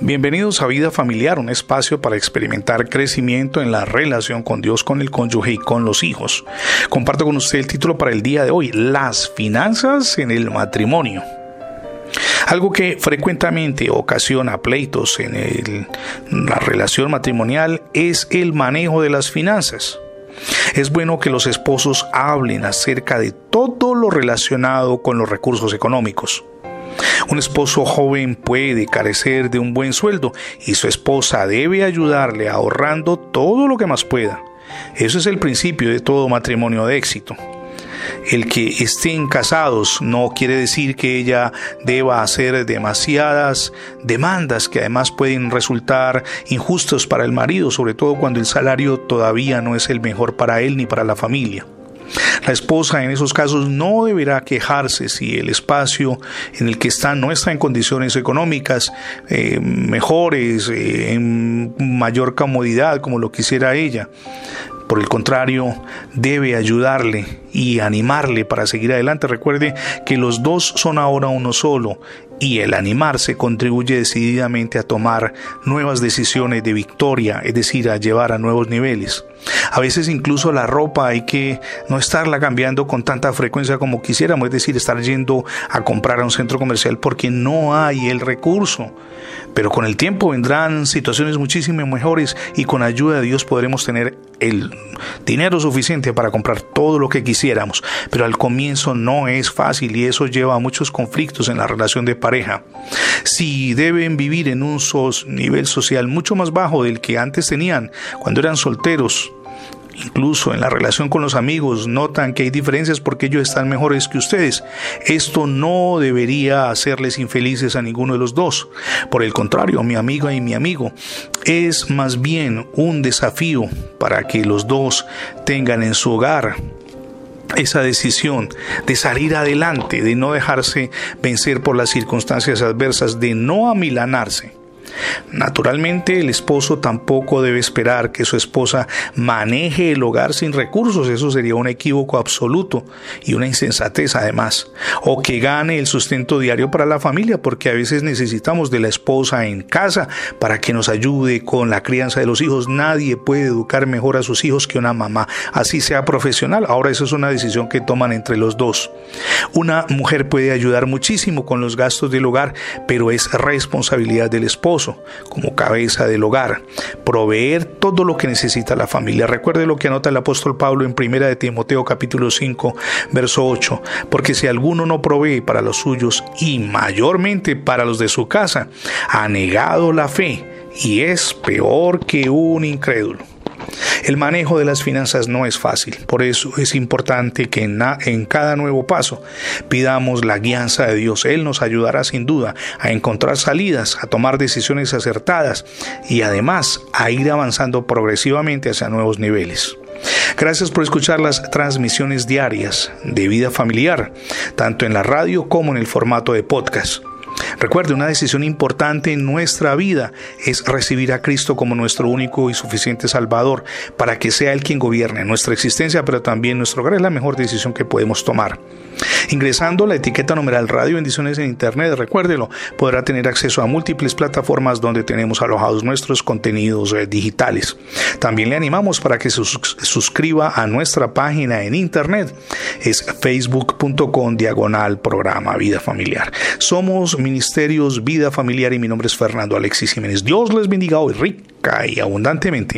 Bienvenidos a Vida Familiar, un espacio para experimentar crecimiento en la relación con Dios, con el cónyuge y con los hijos. Comparto con usted el título para el día de hoy, Las finanzas en el matrimonio. Algo que frecuentemente ocasiona pleitos en la relación matrimonial es el manejo de las finanzas. Es bueno que los esposos hablen acerca de todo lo relacionado con los recursos económicos. Un esposo joven puede carecer de un buen sueldo y su esposa debe ayudarle ahorrando todo lo que más pueda. Eso es el principio de todo matrimonio de éxito. El que estén casados no quiere decir que ella deba hacer demasiadas demandas que además pueden resultar injustos para el marido, sobre todo cuando el salario todavía no es el mejor para él ni para la familia. La esposa en esos casos no deberá quejarse si el espacio en el que está no está en condiciones económicas eh, mejores, eh, en mayor comodidad como lo quisiera ella. Por el contrario, debe ayudarle y animarle para seguir adelante. Recuerde que los dos son ahora uno solo y el animarse contribuye decididamente a tomar nuevas decisiones de victoria, es decir, a llevar a nuevos niveles. A veces incluso la ropa hay que no estarla cambiando con tanta frecuencia como quisiéramos, es decir, estar yendo a comprar a un centro comercial porque no hay el recurso. Pero con el tiempo vendrán situaciones muchísimo mejores y con ayuda de Dios podremos tener el dinero suficiente para comprar todo lo que quisiéramos. Pero al comienzo no es fácil y eso lleva a muchos conflictos en la relación de pareja. Si deben vivir en un nivel social mucho más bajo del que antes tenían cuando eran solteros, Incluso en la relación con los amigos notan que hay diferencias porque ellos están mejores que ustedes. Esto no debería hacerles infelices a ninguno de los dos. Por el contrario, mi amiga y mi amigo, es más bien un desafío para que los dos tengan en su hogar esa decisión de salir adelante, de no dejarse vencer por las circunstancias adversas, de no amilanarse Naturalmente, el esposo tampoco debe esperar que su esposa maneje el hogar sin recursos, eso sería un equívoco absoluto y una insensatez además, o que gane el sustento diario para la familia, porque a veces necesitamos de la esposa en casa para que nos ayude con la crianza de los hijos. Nadie puede educar mejor a sus hijos que una mamá, así sea profesional. Ahora eso es una decisión que toman entre los dos. Una mujer puede ayudar muchísimo con los gastos del hogar, pero es responsabilidad del esposo como cabeza del hogar, proveer todo lo que necesita la familia. Recuerde lo que anota el apóstol Pablo en 1 de Timoteo capítulo 5, verso 8, porque si alguno no provee para los suyos y mayormente para los de su casa, ha negado la fe y es peor que un incrédulo. El manejo de las finanzas no es fácil, por eso es importante que en, cada nuevo paso pidamos la guianza de Dios. Él nos ayudará sin duda a encontrar salidas, a tomar decisiones acertadas y además a ir avanzando progresivamente hacia nuevos niveles. Gracias por escuchar las transmisiones diarias de vida familiar, tanto en la radio como en el formato de podcast. Recuerde, una decisión importante en nuestra vida es recibir a Cristo como nuestro único y suficiente Salvador para que sea Él quien gobierne nuestra existencia, pero también nuestro hogar. Es la mejor decisión que podemos tomar. Ingresando la etiqueta numeral Radio Bendiciones en Internet, recuérdelo, podrá tener acceso a múltiples plataformas donde tenemos alojados nuestros contenidos eh, digitales. También le animamos para que se suscriba a nuestra página en Internet. Es facebook.com diagonal programa Vida Familiar. Somos Ministerios Vida Familiar y mi nombre es Fernando Alexis Jiménez. Dios les bendiga hoy rica y abundantemente.